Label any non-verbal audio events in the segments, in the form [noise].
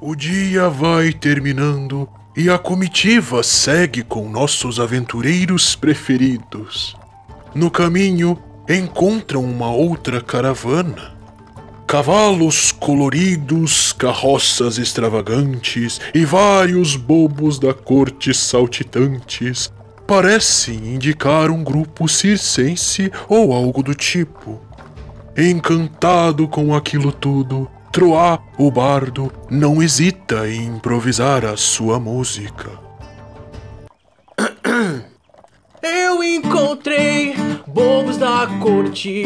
O dia vai terminando e a comitiva segue com nossos aventureiros preferidos. No caminho, encontram uma outra caravana. Cavalos coloridos, carroças extravagantes e vários bobos da corte saltitantes parecem indicar um grupo circense ou algo do tipo. Encantado com aquilo tudo, Troá, o bardo, não hesita em improvisar a sua música. Eu encontrei bobos da corte,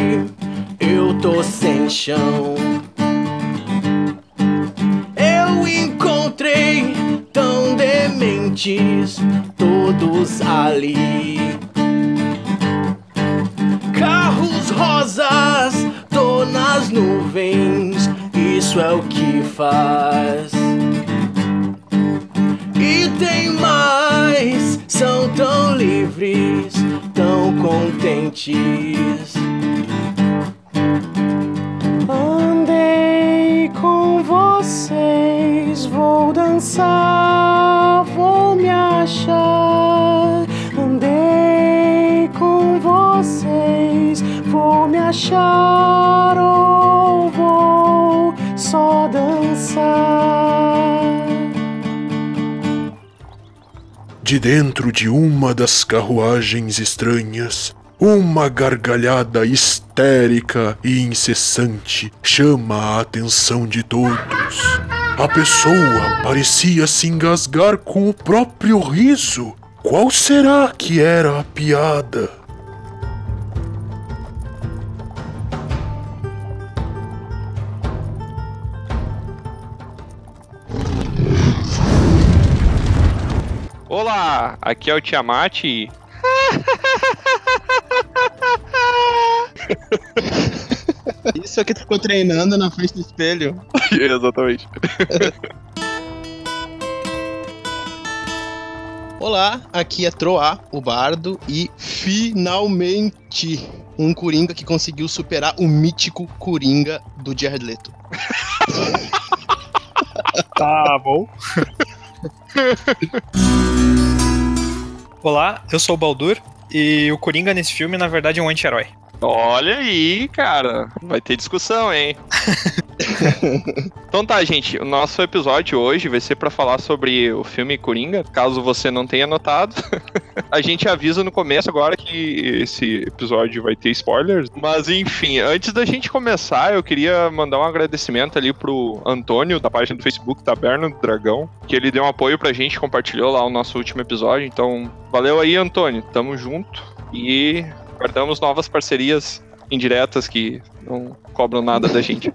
eu tô sem chão. Eu encontrei tão dementes, todos ali. Carros rosas, tô nas nuvens, isso é o que faz. E tem mais, são tão livres, tão contentes. De dentro de uma das carruagens estranhas, uma gargalhada histérica e incessante chama a atenção de todos. A pessoa parecia se engasgar com o próprio riso. Qual será que era a piada? Olá, aqui é o Tiamat. e- Isso aqui tu ficou treinando na frente do espelho. [laughs] Exatamente. [laughs] Olá, aqui é Troá, o bardo, e finalmente um Coringa que conseguiu superar o mítico Coringa do Jared Leto. [laughs] Tá bom. Olá, eu sou o Baldur e o Coringa nesse filme, na verdade, é um anti-herói. Olha aí, cara. Vai ter discussão, hein? [laughs] então tá, gente. O nosso episódio hoje vai ser pra falar sobre o filme Coringa. Caso você não tenha notado, [laughs] a gente avisa no começo agora que esse episódio vai ter spoilers. Mas enfim, antes da gente começar, eu queria mandar um agradecimento ali pro Antônio, da página do Facebook Taberna do Dragão, que ele deu um apoio pra gente, compartilhou lá o nosso último episódio. Então, valeu aí, Antônio. Tamo junto. E guardamos novas parcerias indiretas que não cobram nada da gente. [laughs]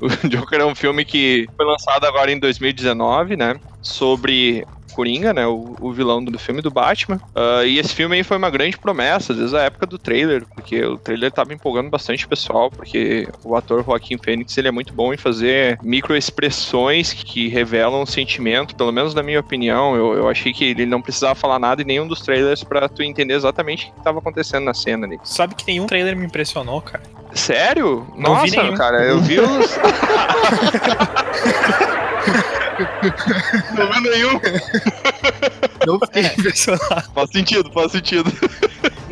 o Joker é um filme que foi lançado agora em 2019, né? Sobre Coringa, né? O, o vilão do filme do Batman. Ah, e esse filme aí foi uma grande promessa, desde a época do trailer, porque o trailer tava empolgando bastante o pessoal, porque o ator Joaquim Phoenix ele é muito bom em fazer microexpressões que revelam um sentimento, pelo menos na minha opinião. Eu, eu achei que ele não precisava falar nada em nenhum dos trailers pra tu entender exatamente o que tava acontecendo na cena ali. Sabe que nenhum trailer me impressionou, cara. Sério? Não vi Nossa, cara, eu vi os. [laughs] Não vi nenhum. Não fiquei impressionado. Faz sentido, faz sentido.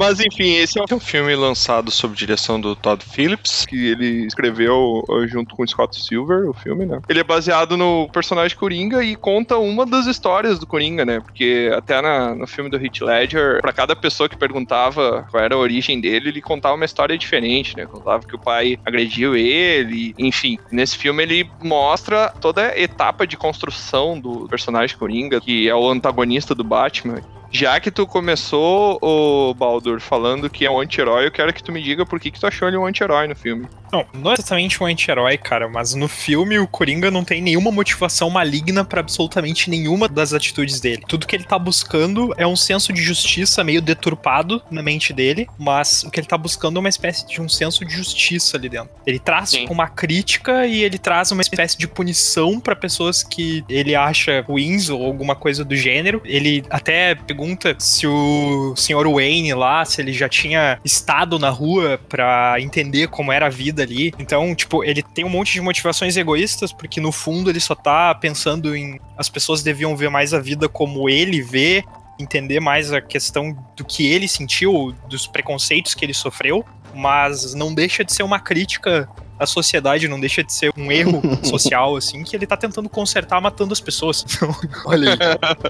Mas enfim, esse é um filme lançado sob direção do Todd Phillips, que ele escreveu uh, junto com Scott Silver, o filme, né? Ele é baseado no personagem Coringa e conta uma das histórias do Coringa, né? Porque até na- no filme do Heath Ledger, pra cada pessoa que perguntava qual era a origem dele, ele contava uma história diferente, né? Contava que o pai agrediu ele, enfim. Nesse filme ele mostra toda a etapa de construção do personagem Coringa, que é o antagonista do Batman. Já que tu começou, o Baldur, falando que é um anti-herói, eu quero que tu me diga por que, que tu achou ele um anti-herói no filme. Não, não é exatamente um anti-herói, cara, mas no filme o Coringa não tem nenhuma motivação maligna pra absolutamente nenhuma das atitudes dele. Tudo que ele tá buscando é um senso de justiça meio deturpado na mente dele, mas o que ele tá buscando é uma espécie de um senso de justiça ali dentro. Ele traz Sim. uma crítica e ele traz uma espécie de punição pra pessoas que ele acha ruins ou alguma coisa do gênero. Ele até pergunta se o Sr. Wayne lá, se ele já tinha estado na rua pra entender como era a vida vida ali. Então, tipo, ele tem um monte de motivações egoístas, porque no fundo ele só tá pensando em as pessoas deviam ver mais a vida como ele vê, entender mais a questão do que ele sentiu, dos preconceitos que ele sofreu, mas não deixa de ser uma crítica à sociedade, não deixa de ser um erro [laughs] social, assim, que ele tá tentando consertar matando as pessoas. [laughs] Então, Olha aí.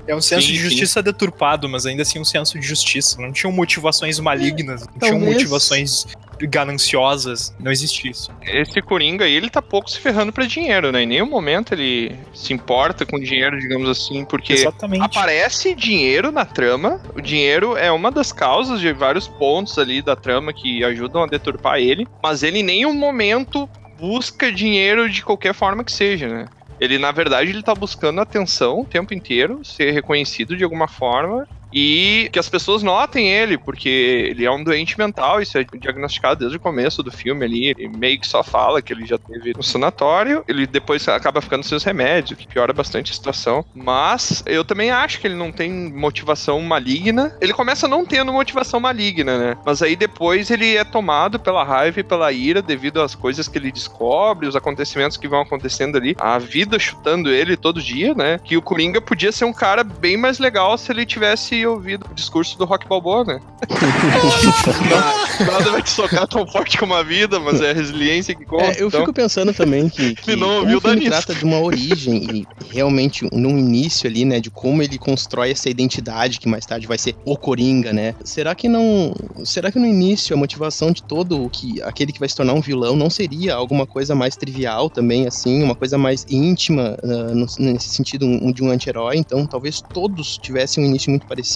é um senso Sim, de sim. justiça deturpado, mas ainda assim um senso de justiça. Não tinham motivações malignas, não tinham talvez- motivações gananciosas, não existe isso. Esse Coringa aí, ele tá pouco se ferrando pra dinheiro, né? Em nenhum momento ele se importa com dinheiro, digamos assim, porque Exatamente. aparece dinheiro na trama. O dinheiro é uma das causas de vários pontos ali da trama que ajudam a deturpar ele, mas ele em nenhum momento busca dinheiro de qualquer forma que seja, né? Ele, na verdade, ele tá buscando atenção o tempo inteiro, ser reconhecido de alguma forma e que as pessoas notem ele, porque ele é um doente mental, isso é diagnosticado desde o começo do filme ali. Ele meio que só fala que ele já teve no sanatório, ele depois acaba ficando sem os remédios, que piora bastante a situação. Mas eu também acho que ele não tem motivação maligna. Ele começa não tendo motivação maligna, né? Mas aí depois ele é tomado pela raiva e pela ira devido às coisas que ele descobre, os acontecimentos que vão acontecendo ali, a vida chutando ele todo dia, né? Que o Coringa podia ser um cara bem mais legal se ele tivesse ouvido o discurso do Rock Balboa, né? [laughs] Nada vai te socar tão forte como a vida, mas é a resiliência que conta. É, eu então. fico pensando também que, [laughs] que Ele não como ouviu o filme Danis. trata de uma origem e realmente num início ali, né, de como ele constrói essa identidade que mais tarde vai ser o Coringa, né? Será que não, será que no início a motivação de todo o que aquele que vai se tornar um vilão não seria alguma coisa mais trivial também assim, uma coisa mais íntima ah, no- nesse sentido um- de um anti-herói? Então, talvez todos tivessem um início muito parecido.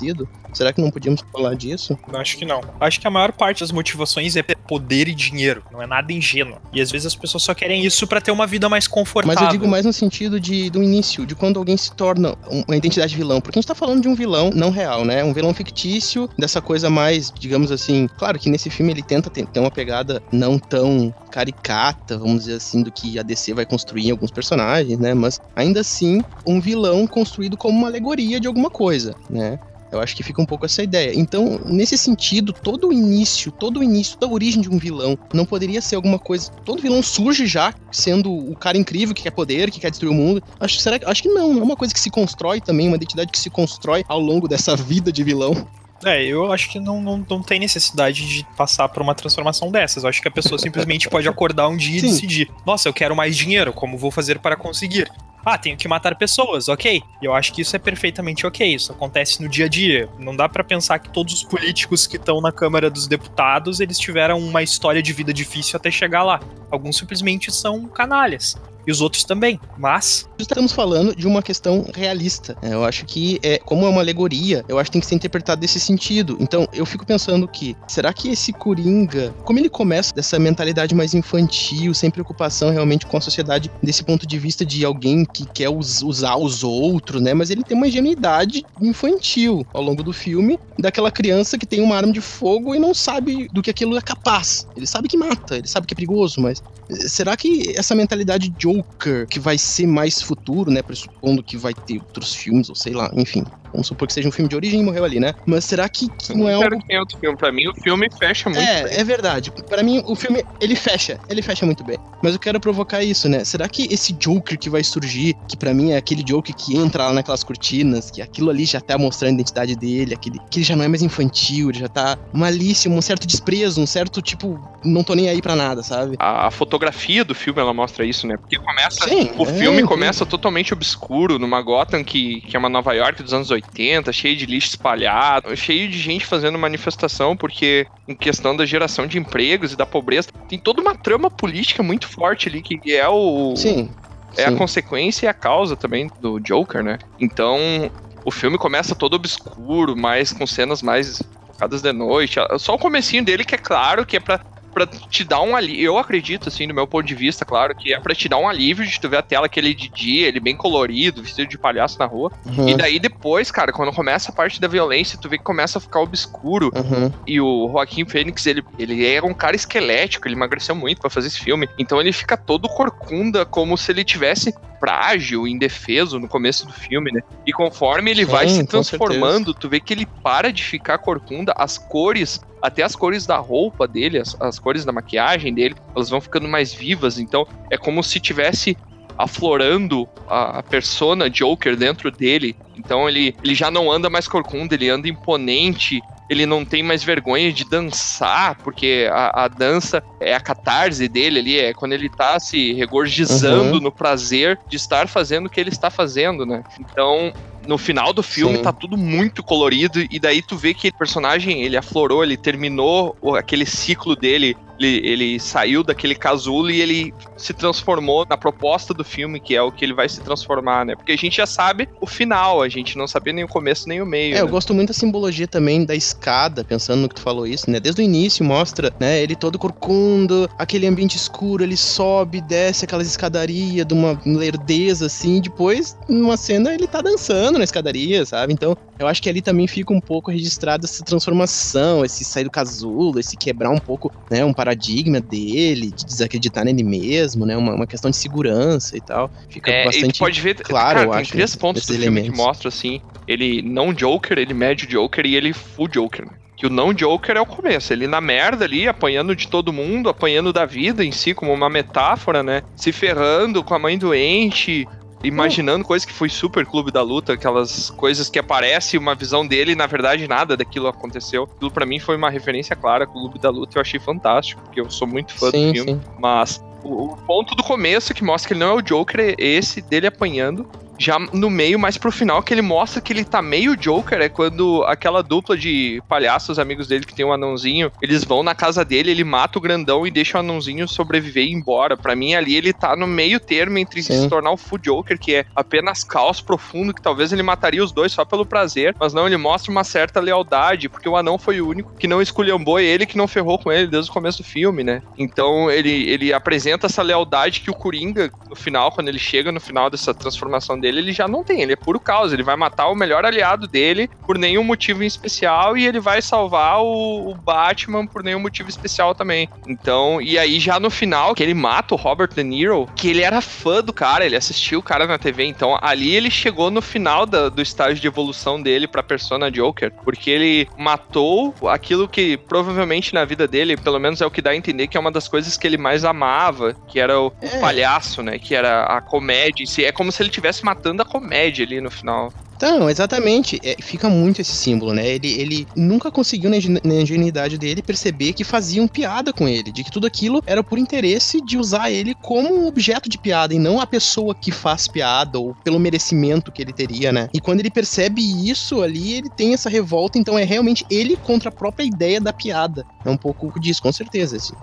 Será que não podíamos falar disso? Acho que não. Acho que a maior parte das motivações é poder e dinheiro. Não é nada ingênuo. E às vezes as pessoas só querem isso pra ter uma vida mais confortável. Mas eu digo mais no sentido de, do início, de quando alguém se torna um- uma identidade de vilão. Porque a gente tá falando de um vilão não real, né? Um vilão fictício, dessa coisa mais, digamos assim. Claro que nesse filme ele tenta ter, ter uma pegada não tão caricata, vamos dizer assim, do que a DC vai construir em alguns personagens, né? Mas ainda assim, um vilão construído como uma alegoria de alguma coisa, né? Eu acho que fica um pouco essa ideia. Então, nesse sentido, todo o início, todo o início da origem de um vilão não poderia ser alguma coisa. Todo vilão surge já sendo o cara incrível que quer poder, que quer destruir o mundo. Acho, será, que- acho que não, não é uma coisa que se constrói também, uma identidade que se constrói ao longo dessa vida de vilão. É, eu acho que não, não, não tem necessidade de passar por uma transformação dessas. Eu acho que a pessoa simplesmente pode acordar um dia Sim. e decidir: nossa, eu quero mais dinheiro, como vou fazer para conseguir? Ah, tenho que matar pessoas, ok. E eu acho que isso é perfeitamente ok. Isso acontece no dia a dia. Não dá pra pensar que todos os políticos que estão na Câmara dos Deputados eles tiveram uma história de vida difícil até chegar lá. Alguns simplesmente são canalhas. E os outros também. Mas Estamos falando de uma questão realista. É, Eu acho que, é, como é uma alegoria, eu acho que tem que ser interpretado desse sentido. Então, eu fico pensando que, será que esse Coringa, como ele começa dessa mentalidade mais infantil, sem preocupação realmente com a sociedade, desse ponto de vista de alguém que quer us- usar os outros, né? Mas ele tem uma ingenuidade infantil ao longo do filme, daquela criança que tem uma arma de fogo e não sabe do que aquilo é capaz. Ele sabe que mata, ele sabe que é perigoso, mas Será que essa mentalidade Joker, que vai ser mais futuro, né? Pressupondo que vai ter outros filmes, ou sei lá, enfim. Vamos supor que seja um filme de origem e morreu ali, né? Mas será que, que não é algo. que tenha outro filme. Pra mim, o filme fecha muito. bem. É, é verdade. Pra mim, o filme, ele fecha. Ele fecha muito bem. Mas eu quero provocar isso, né? Será que esse Joker que vai surgir, que pra mim é aquele Joker que entra lá naquelas cortinas, que aquilo ali já tá mostrando a identidade dele, aquele, que ele já não é mais infantil, ele já tá malício, um certo desprezo, um certo tipo, não tô nem aí pra nada, sabe? A, a fotografia do filme, ela mostra isso, né? Porque começa... Sim, O é, filme começa totalmente obscuro, numa Gotham que, que é uma Nova York dos anos 80, cheio de lixo espalhado, cheio de gente fazendo manifestação, porque em questão da geração de empregos e da pobreza, tem toda uma trama política muito forte ali, que é o. Sim. É a sim. consequência e a causa também do Joker, né? Então, o filme começa todo obscuro, mais com cenas mais focadas de noite. Só o comecinho dele que é claro que é pra, pra te dar um alívio. Eu acredito, assim, do meu ponto de vista, claro, que é pra te dar um alívio de tu ver a tela aquele de dia, ele bem colorido, vestido de palhaço na rua. Uhum, E daí depois, cara, quando começa a parte da violência, tu vê que começa a ficar obscuro. uhum. E o Joaquim Fênix, ele, ele era um cara esquelético, ele emagreceu muito pra fazer esse filme. Então ele fica todo corcunda, como se ele tivesse frágil, indefeso no começo do filme, né? E conforme ele Sim, vai se transformando, tu vê que ele para de ficar corcunda, as cores, até as cores da roupa dele, as, as cores da maquiagem dele, elas vão ficando mais vivas. Então é como se tivesse aflorando a, a persona Joker dentro dele. Então ele, ele já não anda mais corcunda, ele anda imponente, ele não tem mais vergonha de dançar, porque a, a, dança é a catarse dele ali, é quando ele tá se regorgizando Uhum. no prazer de estar fazendo o que ele está fazendo, né? Então, no final do filme Sim. tá tudo muito colorido e daí tu vê que o personagem, ele aflorou, ele terminou aquele ciclo dele, ele, ele saiu daquele casulo e ele se transformou na proposta do filme, que é o que ele vai se transformar, né? Porque a gente já sabe o final, a gente não sabia nem o começo nem o meio. É, eu né? gosto muito da simbologia também da escada, pensando no que tu falou isso, né? Desde o início mostra, né, ele todo corcundo, aquele ambiente escuro, ele sobe, desce aquelas escadarias de uma lerdeza assim, depois numa cena ele tá dançando na escadaria, sabe? Então, eu acho que ali também fica um pouco registrada essa transformação, esse sair do casulo, esse quebrar um pouco, né, um paradigma dele, de desacreditar nele mesmo, né? Uma, uma questão de segurança e tal. Fica É, bastante pode ver, claro, cara, eu tem acho, três pontos do filme que mostram, assim, ele não Joker, ele médio Joker e ele full Joker, né? Que o não Joker é o começo, ele na merda ali, apanhando de todo mundo, apanhando da vida em si, como uma metáfora, né? Se ferrando com a mãe doente, imaginando coisas que foi super clube da luta, aquelas coisas que aparece uma visão dele e na verdade nada daquilo aconteceu. Aquilo pra mim foi uma referência clara com o clube da luta, eu achei fantástico, porque eu sou muito fã sim, do filme. sim. Mas o, o ponto do começo que mostra que ele não é o Joker é esse dele apanhando. Já no meio, mais pro final, que ele mostra que ele tá meio Joker, é quando aquela dupla de palhaços, amigos dele, que tem um anãozinho, eles vão na casa dele, ele mata o grandão e deixa o anãozinho sobreviver e ir embora. Pra mim, ali ele tá no meio termo entre Sim. se tornar o Full Joker, que é apenas caos profundo, que talvez ele mataria os dois só pelo prazer, mas não, ele mostra uma certa lealdade, porque o anão foi o único que não esculhambou ele, que não ferrou com ele desde o começo do filme, né? Então ele, ele apresenta essa lealdade que o Coringa, no final, quando ele chega no final dessa transformação dele, ele já não tem, ele é puro caos, ele vai matar o melhor aliado dele por nenhum motivo em especial e ele vai salvar o, o Batman por nenhum motivo especial também. Então, e aí já no final, que ele mata o Robert De Niro, que ele era fã do cara, ele assistiu o cara na TV, então ali ele chegou no final da- do estágio de evolução dele pra persona Joker, porque ele matou aquilo que provavelmente na vida dele, pelo menos é o que dá a entender que é uma das coisas que ele mais amava, que era o É. palhaço, né, que era a comédia em si. É como se ele estivesse matando a comédia ali no final. Então, exatamente. É, fica muito esse símbolo, né? Ele, ele nunca conseguiu, na ingen- na ingenuidade dele, perceber que faziam piada com ele. De que tudo aquilo era por interesse de usar ele como um objeto de piada e não a pessoa que faz piada ou pelo merecimento que ele teria, né? E quando ele percebe isso ali, ele tem essa revolta. Então é realmente ele contra a própria ideia da piada. É um pouco disso, com certeza. Esse,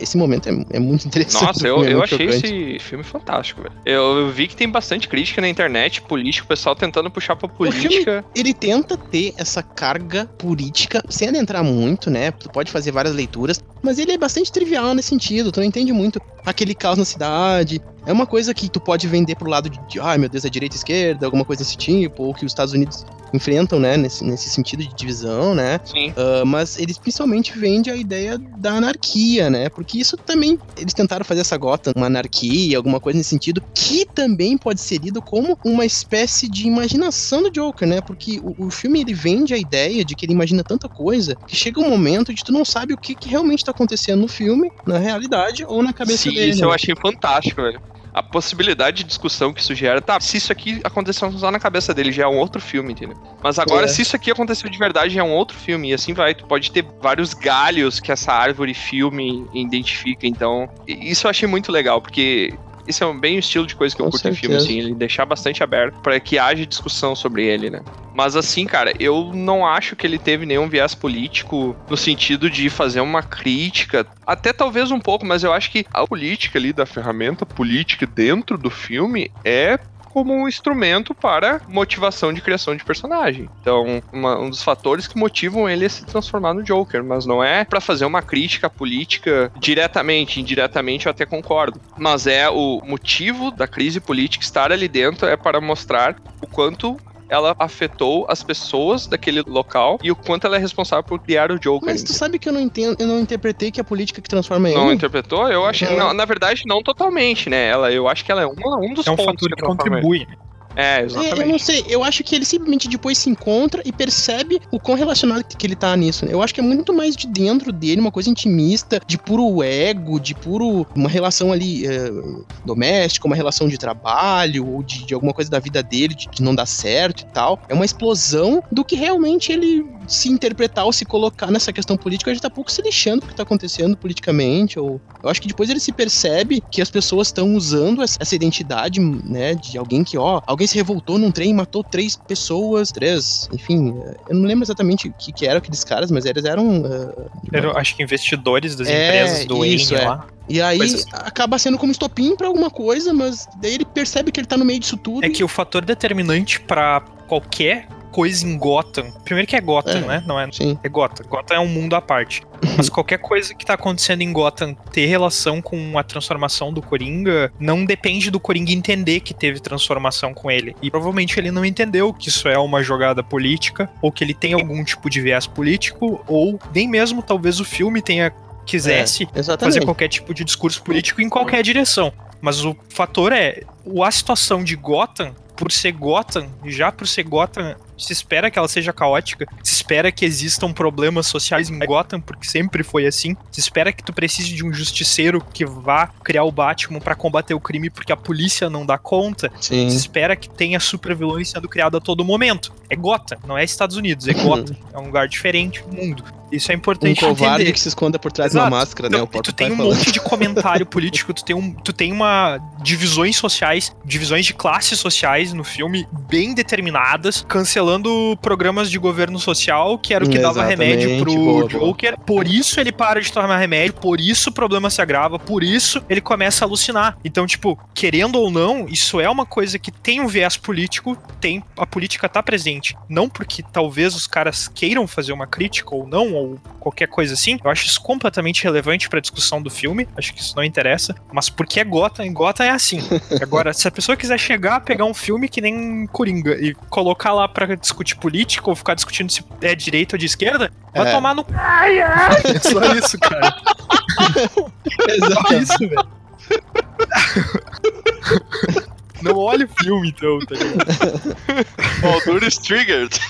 esse, momento é, é muito interessante. Nossa, eu, [laughs] é eu achei chocante. esse filme fantástico, velho. Eu, eu vi que tem bastante crítica na internet, político, o pessoal tentando puxar pra política. ele tenta ter essa carga política, sem adentrar muito, né? Tu pode fazer várias leituras, mas ele é bastante trivial nesse sentido. Tu não entende muito aquele caos na cidade. É uma coisa que tu pode vender pro lado de, ai meu Deus, é direita e esquerda, alguma coisa desse tipo, ou que os Estados Unidos enfrentam, né? Nesse, nesse sentido de divisão, né? Sim. Ah, mas eles principalmente vendem a ideia da anarquia, né? Porque isso também, eles tentaram fazer essa gota, uma anarquia, alguma coisa nesse sentido, que também pode ser lido como uma espécie de imaginação do Joker, né? Porque o, o filme, ele vende a ideia de que ele imagina tanta coisa, que chega um momento de tu não sabe o que, que realmente tá acontecendo no filme, na realidade, ou na cabeça Sim, dele. isso né? eu achei fantástico, velho. A possibilidade de discussão que isso gera. Tá, se isso aqui aconteceu só na cabeça dele, já é um outro filme, entendeu? Mas agora, É. se isso aqui aconteceu de verdade, já é um outro filme. E assim vai. Tu pode ter vários galhos que essa árvore filme identifica. Então, isso eu achei muito legal, porque. Isso é bem o estilo de coisa que eu Com curto em filme, certeza. assim, ele deixar bastante aberto pra que haja discussão sobre ele, né? Mas assim, cara, eu não acho que ele teve nenhum viés político no sentido de fazer uma crítica, até talvez um pouco, mas eu acho que a política ali da ferramenta política dentro do filme é como um instrumento para motivação de criação de personagem. Então, uma- um dos fatores que motivam ele a se transformar no Joker, mas não é pra fazer uma crítica política diretamente, indiretamente eu até concordo, mas é o motivo da crise política estar ali dentro é para mostrar o quanto ela afetou as pessoas daquele local e o quanto ela é responsável por criar o Joker. Mas tu sabe que eu não entendo, eu não interpretei que a política que transforma Não ele. interpretou? Eu acho, É. não, na verdade, não totalmente, né? Ela, eu acho que ela é uma, um dos É um pontos fator que ele. contribui. É, É, eu exatamente. não sei, eu acho que ele simplesmente depois se encontra e percebe o quão relacionado que ele tá nisso. né? Eu acho que é muito mais de dentro dele, uma coisa intimista, de puro ego, de puro. uma relação ali é, doméstica, uma relação de trabalho, ou de, de alguma coisa da vida dele, de, de não dar certo e tal. É uma explosão do que realmente ele se interpretar ou se colocar nessa questão política, ele tá pouco se lixando do que tá acontecendo politicamente. Ou... Eu acho que depois ele se percebe que as pessoas estão usando essa essa identidade, né, de alguém que, ó, alguém se revoltou num trem e matou três pessoas, três, enfim, eu não lembro exatamente o que, que eram aqueles caras, mas eles eram. eh, Eram, acho que investidores das É, empresas do isso, Wayne é. lá. e aí Coisas- acaba sendo como estopim pra alguma coisa, mas daí ele percebe que ele tá no meio disso tudo. É que o fator determinante pra qualquer coisa em Gotham. Primeiro que é Gotham, É. né? Não é, Sim. é Gotham. Gotham é um mundo à parte. Mas [laughs] qualquer coisa que tá acontecendo em Gotham ter relação com a transformação do Coringa não depende do Coringa entender que teve transformação com ele. E provavelmente ele não entendeu que isso é uma jogada política, ou que ele tem algum tipo de viés político, ou nem mesmo talvez o filme tenha quisesse Exatamente. fazer qualquer tipo de discurso político em qualquer direção. Mas o fator é, a situação de Gotham, por ser Gotham, já por ser Gotham, se espera que ela seja caótica, se espera que existam problemas sociais em Gotham, porque sempre foi assim. Se espera que tu precise de um justiceiro que vá criar o Batman pra combater o crime porque a polícia não dá conta. Sim. Se espera que tenha supervilões sendo criado a todo momento. É Gotham, não é Estados Unidos, é [laughs] Gotham. É um lugar diferente do mundo. Isso é Um importante covarde entender. que se esconda por trás de uma Exato. máscara, né? Não, O e tu tem um falando. monte de comentário [laughs] político, tu tem, um, tu tem uma divisões sociais, divisões de classes sociais no filme bem determinadas, cancelando programas de governo social, que era o que dava Exatamente, remédio pro boa, boa. Joker. Por isso ele para de tomar remédio, por isso o problema se agrava, por isso ele começa a alucinar. Então, tipo, querendo ou não, isso é uma coisa que tem um viés político, tem a política tá presente. Não porque talvez os caras queiram fazer uma crítica ou não, ou qualquer coisa assim. Eu acho isso completamente relevante pra discussão do filme. Acho que isso não interessa. Mas porque é Gotham, em Gotham é assim. [laughs] Agora, se a pessoa quiser chegar, pegar um filme que nem Coringa e colocar lá pra discutir política ou ficar discutindo se é direita ou de esquerda, vai É. tomar no. É [laughs] só isso, cara. [laughs] Exato. Só isso, velho. Não olha o filme, então, tá ligado? Baldur Triggered.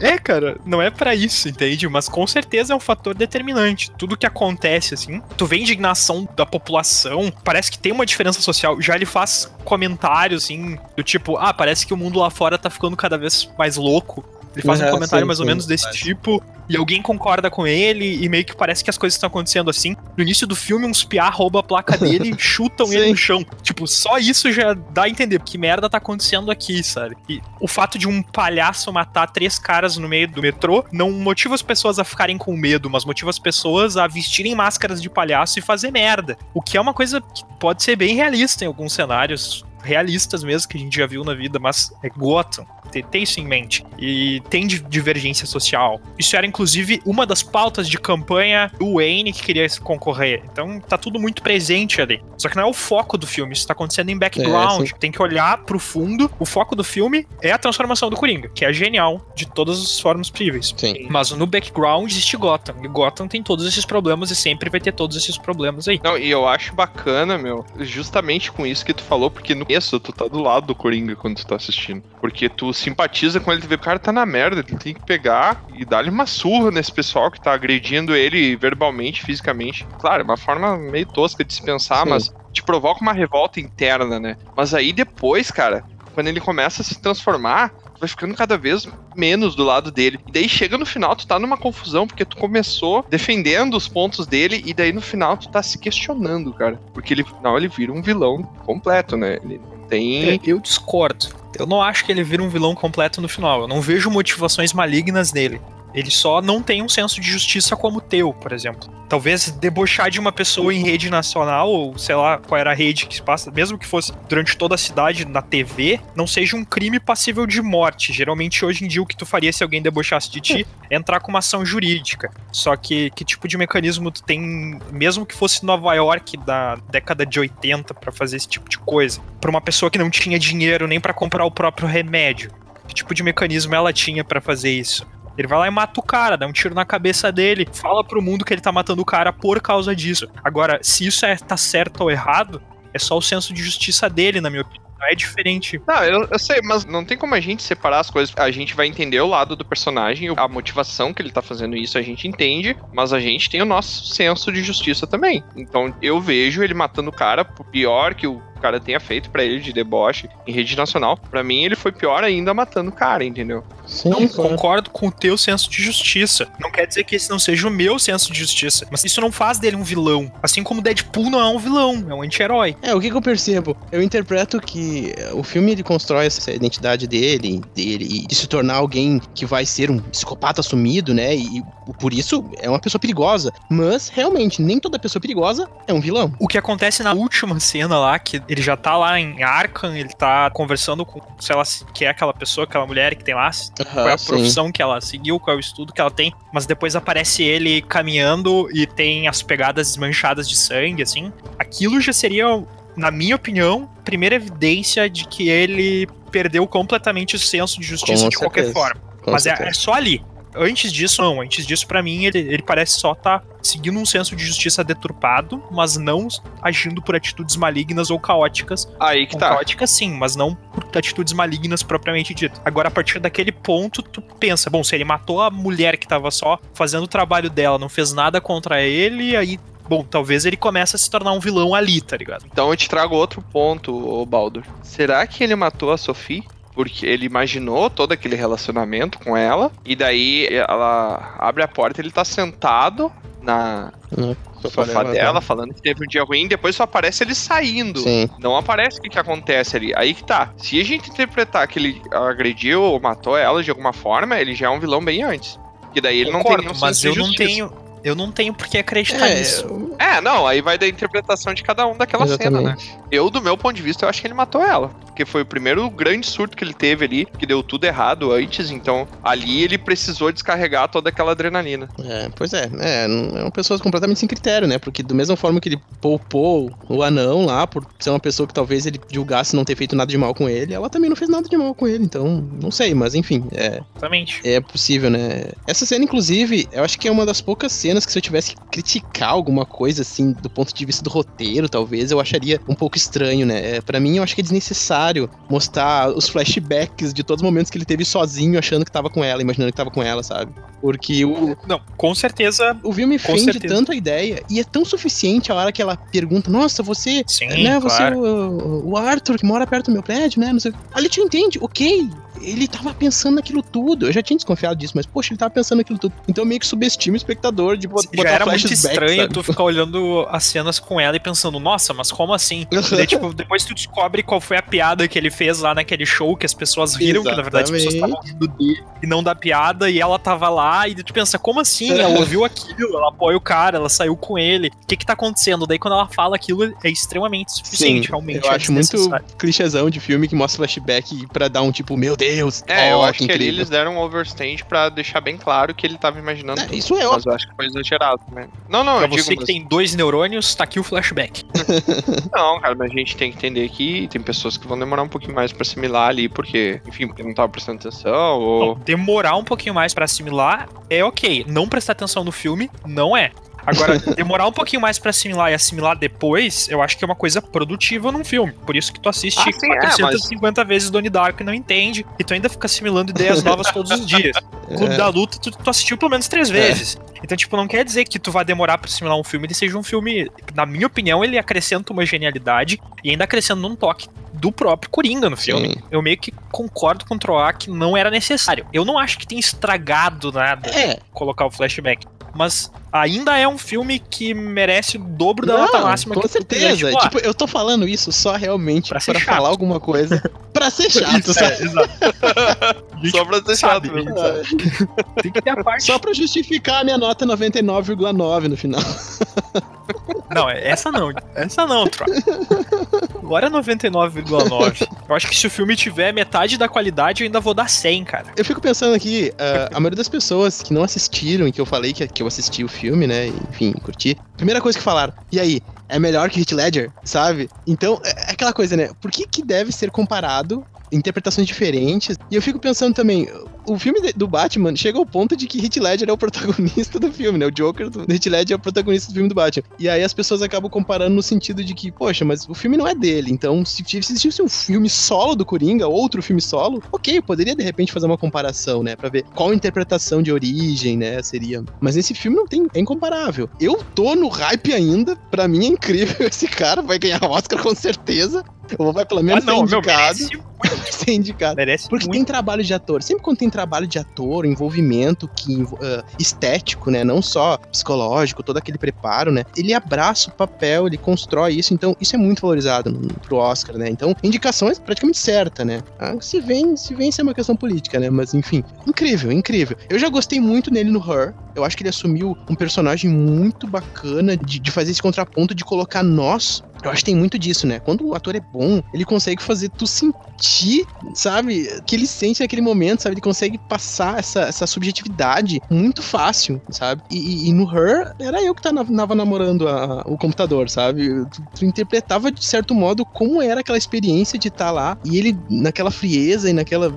É, cara, não é pra isso, entende? Mas com certeza é um fator determinante. Tudo que acontece, assim, tu vê indignação da população, parece que tem uma diferença social. Já ele faz comentários, assim, do tipo, ah, parece que o mundo lá fora tá ficando cada vez mais louco. Ele faz um É, comentário sim, mais ou sim, menos desse parece. tipo, e alguém concorda com ele, e meio que parece que as coisas estão acontecendo assim. No início do filme, uns piá roubam a placa dele e [laughs] chutam ele Sim. no chão. Tipo, só isso já dá a entender que merda tá acontecendo aqui, sabe? E o fato de um palhaço matar três caras no meio do metrô não motiva as pessoas a ficarem com medo, mas motiva as pessoas a vestirem máscaras de palhaço e fazer merda. O que é uma coisa que pode ser bem realista em alguns cenários. Realistas mesmo, que a gente já viu na vida, mas é Gotham. Tem, tem isso em mente. E tem di- divergência social. Isso era, inclusive, uma das pautas de campanha do Wayne que queria concorrer. Então tá tudo muito presente ali. Só que não é o foco do filme, isso tá acontecendo em background. sim. tem que olhar pro fundo. O foco do filme é a transformação do Coringa, que é genial de todas as formas possíveis. Sim. Mas no background existe Gotham. E Gotham tem todos esses problemas e sempre vai ter todos esses problemas aí. Não, e eu acho bacana, meu, justamente com isso que tu falou, porque no começo tu tá do lado do Coringa quando tu tá assistindo. Porque tu simpatiza com ele, tu vê, o cara tá na merda, ele tem que pegar e dar-lhe uma surra nesse pessoal que tá agredindo ele verbalmente, fisicamente. Claro, é uma forma meio tosca de se pensar, Sim. mas te provoca uma revolta interna, né? Mas aí depois, cara, quando ele começa a se transformar, tu vai ficando cada vez menos do lado dele. E daí chega no final, tu tá numa confusão, porque tu começou defendendo os pontos dele, e daí no final tu tá se questionando, cara. Porque ele, no final, ele vira um vilão completo, né? Ele tem. Eu discordo. Eu não acho que ele vira um vilão completo no final. Eu não vejo motivações malignas nele. Ele só não tem um senso de justiça como o teu, por exemplo. Talvez debochar de uma pessoa em rede nacional, ou sei lá qual era a rede que se passa, mesmo que fosse durante toda a cidade na TV, não seja um crime passível de morte. Geralmente, hoje em dia, o que tu faria se alguém debochasse de ti é entrar com uma ação jurídica. Só que que tipo de mecanismo tu tem, mesmo que fosse Nova York da década de 80 pra fazer esse tipo de coisa? Pra uma pessoa que não tinha dinheiro nem pra comprar o próprio remédio. Que tipo de mecanismo ela tinha pra fazer isso? Ele vai lá e mata o cara, dá um tiro na cabeça dele, fala pro mundo que ele tá matando o cara por causa disso. Agora, se isso é, tá certo ou errado, é só o senso de justiça dele, na minha opinião. É diferente. Não, eu, eu sei, mas não tem como a gente separar as coisas. A gente vai entender o lado do personagem, a motivação que ele tá fazendo isso, a gente entende, mas a gente tem o nosso senso de justiça também. Então eu vejo ele matando o cara, por pior que o cara tenha feito pra ele de deboche em rede nacional. Pra mim, ele foi pior ainda matando o cara, entendeu? Sim, Não claro. concordo com o teu senso de justiça. Não quer dizer que esse não seja o meu senso de justiça. Mas isso não faz dele um vilão. Assim como Deadpool não é um vilão, é um anti-herói. É, o que, que eu percebo? Eu interpreto que eh, o filme ele constrói essa identidade dele, dele e de se tornar alguém que vai ser um psicopata assumido, né? E, e por isso é uma pessoa perigosa. Mas realmente, nem toda pessoa perigosa é um vilão. O que acontece na última cena lá, que ele já tá lá em Arkham, ele tá conversando com, sei lá, que é aquela pessoa, aquela mulher que tem lá, qual é a sim. profissão que ela seguiu, qual é o estudo que ela tem, mas depois aparece ele caminhando e tem as pegadas desmanchadas de sangue, assim. Aquilo já seria, na minha opinião, primeira evidência de que ele perdeu completamente o senso de justiça Com de qualquer certeza. forma. Com mas é, é só ali. Antes disso, não. Antes disso, pra mim, ele, ele parece só tá seguindo um senso de justiça deturpado, mas não agindo por atitudes malignas ou caóticas. Aí que tá. Caóticas, sim, mas não por atitudes malignas propriamente dito. Agora, a partir daquele ponto, tu pensa, bom, se ele matou a mulher que tava só fazendo o trabalho dela, não fez nada contra ele, aí, bom, talvez ele comece a se tornar um vilão ali, tá ligado? Então eu te trago outro ponto, ô Baldur. Será que ele matou a Sophie? Porque ele imaginou todo aquele relacionamento com ela, e daí ela abre a porta ele tá sentado na No sofá dela, dela, falando que teve um dia ruim, depois só aparece ele saindo. Sim. Não aparece o que, que acontece ali. Aí que tá. Se a gente interpretar que ele agrediu ou matou ela de alguma forma, ele já é um vilão bem antes. Que daí ele não Concordo, tem nenhum mas eu não tenho. Eu não tenho por que acreditar É, nisso. É, não, aí vai da interpretação de cada um daquela cena, né? exatamente. Eu, do meu ponto de vista, eu acho que ele matou ela. Porque foi o primeiro grande surto que ele teve ali, que deu tudo errado antes, então ali ele precisou descarregar toda aquela adrenalina. É, pois é, é, é uma pessoa completamente sem critério, né? Porque da mesma forma que ele poupou o anão lá, por ser uma pessoa que talvez ele julgasse não ter feito nada de mal com ele, ela também não fez nada de mal com ele, então, não sei, mas enfim, é, Exatamente. é possível, né? Essa cena, inclusive, eu acho que é uma das poucas cenas que se eu tivesse que criticar alguma coisa, assim, do ponto de vista do roteiro, talvez, eu acharia um pouco estranho, né? É, Pra mim, eu acho que é desnecessário mostrar os flashbacks de todos os momentos que ele teve sozinho, achando que tava com ela, imaginando que tava com ela, sabe? Porque o, Não, com certeza. o filme fende certeza. tanto a ideia e é tão suficiente a hora que ela pergunta: Nossa, você. Sim, né, você, claro. o, o Arthur, que mora perto do meu prédio, né? Não sei. Ali tu entende, ok. Ele tava pensando naquilo tudo. Eu já tinha desconfiado disso, mas, poxa, ele tava pensando naquilo tudo. Então meio que subestima o espectador de bot- botar Já era muito estranho sabe? tu ficar olhando as cenas com ela e pensando, nossa, mas como assim? [laughs] Daí, tipo, depois tu descobre qual foi a piada que ele fez lá naquele show que as pessoas riram, que na verdade as pessoas estavam rindo dele e não da piada, e ela tava lá, e tu pensa, como assim? Ela ouviu aquilo, ela apoia o cara, ela saiu com ele. O que que tá acontecendo? Daí quando ela fala aquilo, é extremamente suficiente, realmente. eu é acho muito desnecessário. clichêzão de filme que mostra flashback pra dar um tipo, meu Deus, É, eu acho que ali incrível. eles deram um overstand pra deixar bem claro que ele tava imaginando É, tudo. isso é Mas eu acho que foi exagerado também. Não, não, Pra eu digo, você que mas- tem dois neurônios, tá aqui o flashback. [laughs] Não, cara, mas a gente tem que entender que tem pessoas que vão demorar um pouquinho mais pra assimilar ali, porque, enfim, porque não tava prestando atenção, ou. Bom, demorar um pouquinho mais pra assimilar é ok. Não prestar atenção no filme, não é. Agora, [laughs] demorar um pouquinho mais pra assimilar e assimilar depois, eu acho que é uma coisa produtiva num filme. Por isso que tu assiste Ah, sim, é, 450 vezes Donnie Darko e não entende, e tu ainda fica assimilando ideias [laughs] novas todos os dias. Clube É. da Luta, tu, tu assistiu pelo menos três vezes. Então, tipo, não quer dizer que tu vai demorar pra assimilar um filme, ele seja um filme, na minha opinião, ele acrescenta uma genialidade e ainda acrescenta um toque do próprio Coringa no filme. Sim. Eu meio que concordo com o Troá que não era necessário. Eu não acho que tenha estragado nada É, colocar o flashback. Mas ainda é um filme que merece o dobro da nota Não, máxima com que certeza. estipular. Tipo, eu tô falando isso só realmente Pra pra, ser chato. falar alguma coisa. [laughs] pra ser chato, Isso, sabe? é, exato. [laughs] Só pra deixar sabe, mesmo. Tem que ter a parte. Só pra justificar a minha nota 99,9 no final. [laughs] Não, é- essa não. Essa não, Tro. Agora é 99,9. Eu acho que se o filme tiver metade da qualidade, eu ainda vou dar 100, cara. Eu fico pensando aqui, ah, a maioria das pessoas que não assistiram e que eu falei que, que eu assisti o filme, né? e, Enfim, curti. Primeira coisa que falaram, e aí? É melhor que Hit Ledger, sabe? Então, é é aquela coisa, né? Por que, que deve ser comparado interpretações diferentes. E eu fico pensando também, o filme do Batman chega ao ponto de que Heath Ledger é o [laughs] protagonista do filme, né? O Joker do Heath Ledger é o protagonista do filme do Batman. E aí as pessoas acabam comparando no sentido de que, poxa, mas o filme não é dele. Então, se se existisse um filme solo do Coringa, outro filme solo, ok, eu poderia de repente fazer uma comparação, né? Pra ver qual interpretação de origem, né? Seria. Mas nesse filme não tem. É incomparável. Eu tô no hype ainda. Pra mim é incrível. [laughs] Esse cara vai ganhar Oscar com certeza. Ou vai pelo Ah, menos não, ser meu, indicado. Merece, ser indicado. merece Porque muito. tem trabalho de ator. Sempre quando tem trabalho de ator, envolvimento que, ah, estético, né? Não só psicológico, todo aquele preparo, né? Ele abraça o papel, ele constrói isso. Então, isso é muito valorizado no, pro Oscar, né? Então, indicação é praticamente certa, né? Ah, se vem, se vem, isso é uma questão política, né? Mas, enfim, incrível, incrível. Eu já gostei muito nele no Her. Eu acho que ele assumiu um personagem muito bacana de, de fazer esse contraponto, de colocar nós. Eu acho que tem muito disso, né? Quando o ator é bom, ele consegue fazer tu sentir, sabe? Que ele sente naquele momento, sabe? Ele consegue passar essa, essa subjetividade muito fácil, sabe? E, e- no Her, era eu que tava, namorando a- o computador, sabe? Tu, tu interpretava, de certo modo, como era aquela experiência de estar lá. E ele, naquela frieza e naquela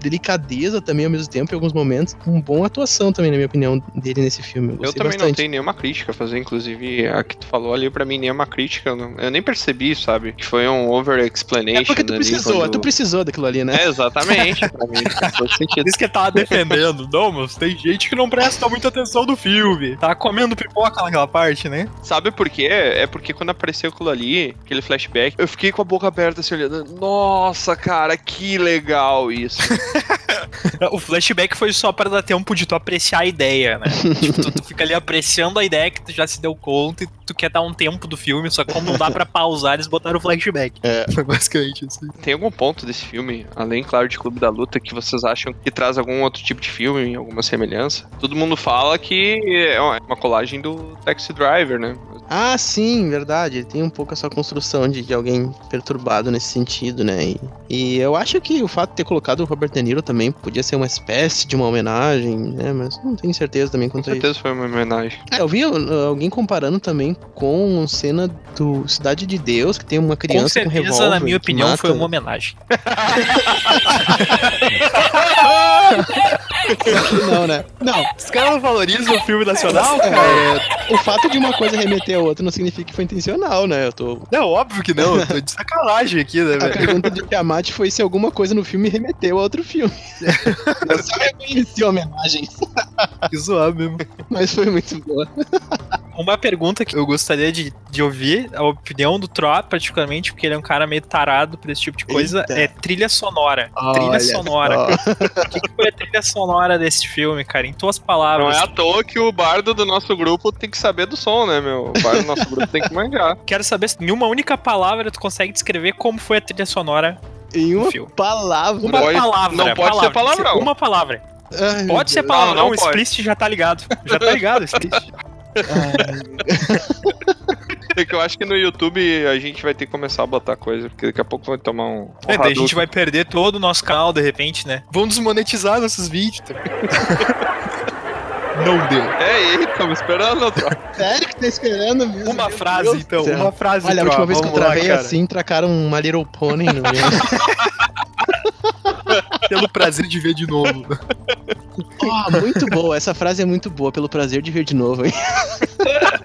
delicadeza também, ao mesmo tempo, em alguns momentos. Uma boa atuação também, na minha opinião, dele nesse filme. Eu gostei também não bastante. tenho nenhuma crítica a fazer, inclusive a que tu falou ali pra mim nenhuma crítica, eu, não- eu nem percebi, sabe? Que foi um over explanation É porque tu precisou, quando- tu precisou daquilo ali, né? É, exatamente, pra mim faz [laughs] sentido. Diz que ele tava defendendo. Não, mas tem gente que não presta muita atenção no filme. Tá comendo pipoca naquela parte, né? Sabe por quê? É porque quando apareceu aquilo ali, aquele flashback, eu fiquei com a boca aberta assim olhando. Nossa, cara, que legal isso. [laughs] [laughs] O flashback foi só pra dar tempo de tu apreciar a ideia, né? [laughs] tipo, tu, tu fica ali apreciando a ideia que tu já se deu conta e tu quer dar um tempo do filme, só que como não dá pra pausar, eles botaram o flashback. É. [laughs] Foi basicamente assim. Tem algum ponto desse filme, além, claro, de Clube da Luta, que vocês acham que traz algum outro tipo de filme, alguma semelhança? Todo mundo fala que é uma colagem do Taxi Driver, né? Ah, sim, verdade. Ele tem um pouco essa construção de, de alguém perturbado nesse sentido, né? E, e eu acho que o fato de ter colocado o Robert De Niro também podia ser uma espécie de uma homenagem, né? Mas não tenho certeza também Com quanto a isso. certeza foi uma homenagem. É, eu vi alguém comparando também com cena do Cidade de Deus, que tem uma Com criança com, certeza, revólver. na minha opinião, mata- foi uma homenagem. [laughs] [laughs] Não, né? Não. Os caras não valorizam o filme nacional, É, o fato de uma coisa remeter a outra não significa que foi intencional, né? Eu tô. Não, óbvio que não. Eu tô de sacanagem aqui, né, A velho? pergunta de Tiamat foi se alguma coisa no filme remeteu a outro filme. [laughs] Eu só reconheci a homenagem, Que zoar mesmo. mas foi muito boa. Uma pergunta que eu gostaria de, de ouvir, a opinião do Tro, particularmente, porque ele é um cara meio tarado por esse tipo de coisa, Eita. é trilha sonora. trilha Olha sonora. só. O que, que foi a trilha sonora desse filme, cara? Em tuas palavras. Não é à toa que o bardo do nosso grupo tem que saber do som, né, meu? O bardo do nosso grupo tem que manjar. [laughs] Quero saber se em uma única palavra tu consegue descrever como foi a trilha sonora. Em uma filme. palavra. Uma Pode- palavra. não pode ser palavra. palavrão. Uma palavra. Ai, Pode ser palavrão, Não, não o explicit já tá ligado. Já tá ligado, o explicit. [laughs] É que eu acho que no YouTube a gente vai ter que começar a botar coisa, porque daqui a pouco vai tomar um. É, daí a gente vai perder todo o nosso canal, de repente, né? Vão desmonetizar nossos vídeos. tá? Não deu. É, e aí, estamos esperando, outro. Sério que tá esperando mesmo? Uma frase, Deus então. céu. Uma frase, Olha, a última vez que eu lá, travei cara. assim, tracaram uma Little Pony no meu. [laughs] Pelo prazer de ver de novo. Ah, muito boa. Essa frase é muito boa, pelo prazer de ver de novo, hein? [laughs]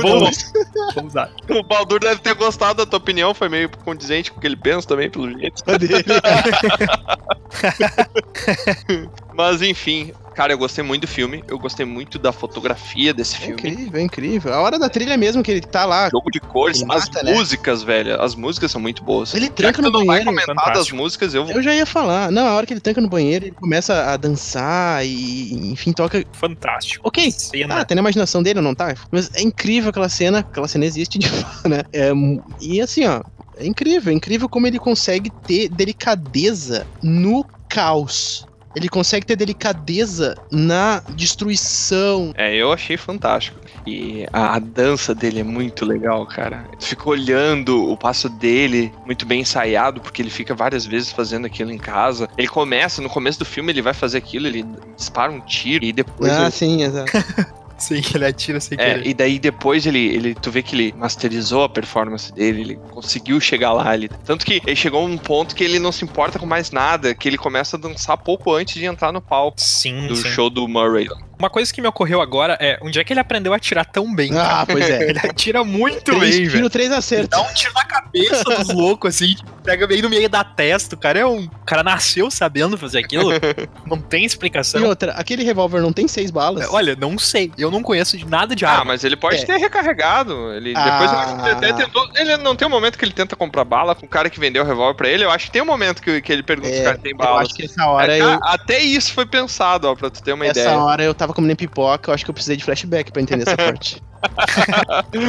Vamos, vamos lá. O Baldur deve ter gostado da tua opinião, foi meio condizente com o que ele pensa também, pelo jeito. [laughs] A dele. [laughs] Mas enfim, cara, eu gostei muito do filme, eu gostei muito da fotografia desse É filme. incrível, é incrível. A hora da trilha mesmo, que ele tá lá. Jogo de cores, Ele as mata, né? músicas, velho, as músicas são muito boas. Ele Já tranca no não vai banheiro. comentar das fantástico. músicas, eu vou. Eu já ia falar. Não, a hora que ele tanca no banheiro, ele começa a dançar e, enfim, toca. Fantástico. Ok. Cena. Ah, tem na imaginação dele, não tá? Mas é incrível aquela cena, aquela cena existe de [laughs] né? É, e assim, ó, é incrível, é incrível como ele consegue ter delicadeza no caos. Ele consegue ter delicadeza na destruição. É, eu achei fantástico. E a, a dança dele é muito legal, cara. Tu fica olhando o passo dele, muito bem ensaiado, porque ele fica várias vezes fazendo aquilo em casa. Ele começa, no começo do filme, ele vai fazer aquilo, ele dispara um tiro e depois Ah, ele sim, exato. [laughs] Sim, ele atira sem É, querer. e daí depois ele, ele, tu vê que ele masterizou a performance dele, ele conseguiu chegar lá. Ele, tanto que ele chegou a um ponto que ele não se importa com mais nada, que ele começa a dançar pouco antes de entrar no palco Sim, do sim. show do Murray. Uma coisa que me ocorreu agora é onde é que ele aprendeu a atirar tão bem? cara? Ah, pois é. [laughs] Ele atira muito Três bem, velho. três Ele acertos. dá um tiro na cabeça dos [laughs] loucos, assim, pega bem no meio da testa. O cara é um. O cara nasceu sabendo fazer aquilo. [laughs] Não tem E explicação. outra, aquele revólver não tem seis balas? Olha, não sei. Eu não conheço de nada de Ah, arma. mas ele pode É. ter recarregado. Ele, Ah. depois ele até tentou. Ele não tem um momento que ele tenta comprar bala com o cara que vendeu o revólver pra ele. Eu acho que tem um momento que, que ele pergunta se o É, cara tem eu bala. acho que essa hora É, eu. cara, Até isso foi pensado, ó, pra tu ter uma Essa ideia. hora eu tava comendo pipoca, eu acho que eu precisei de flashback pra entender essa [laughs] parte.